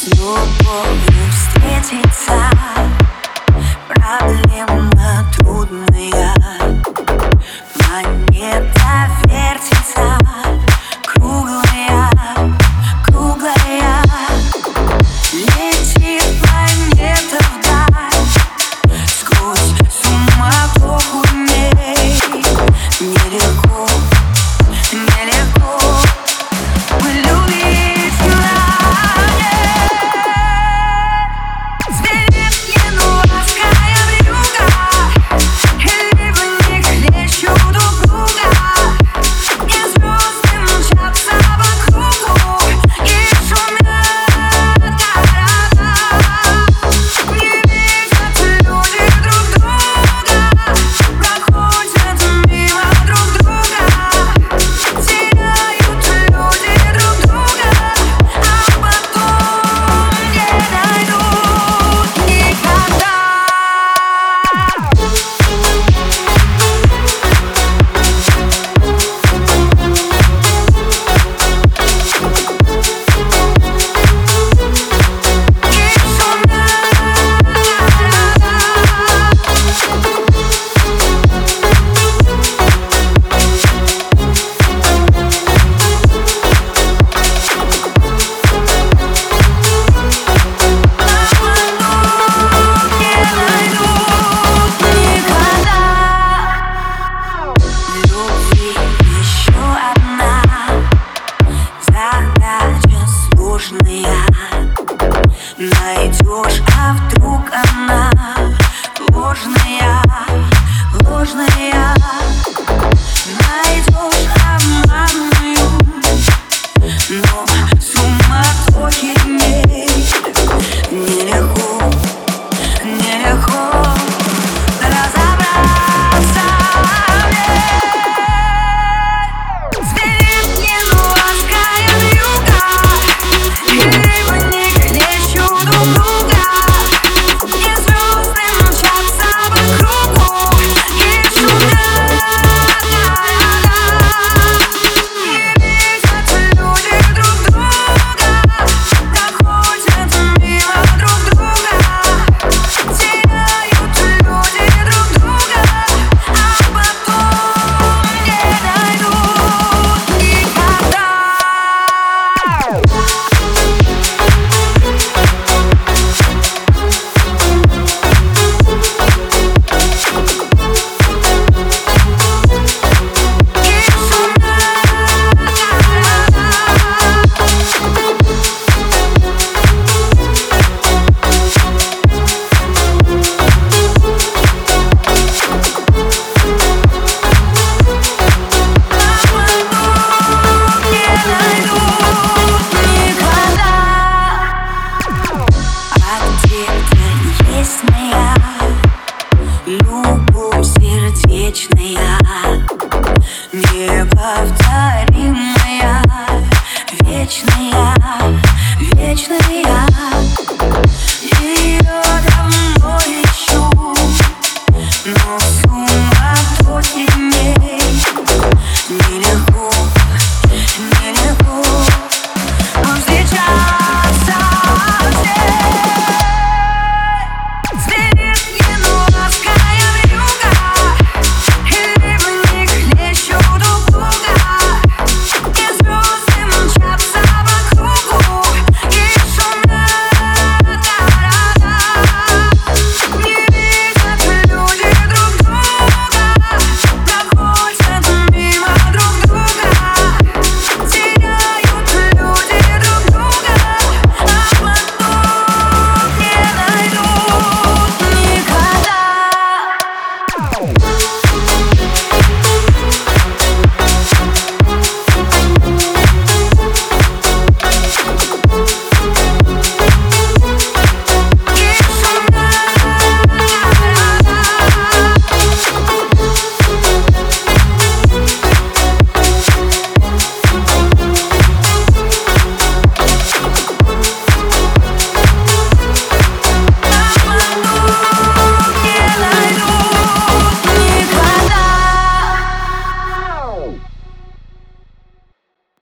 с любовью встретиться. Проблемно трудный ложная, найду. Неповторимая, вечная, вечная.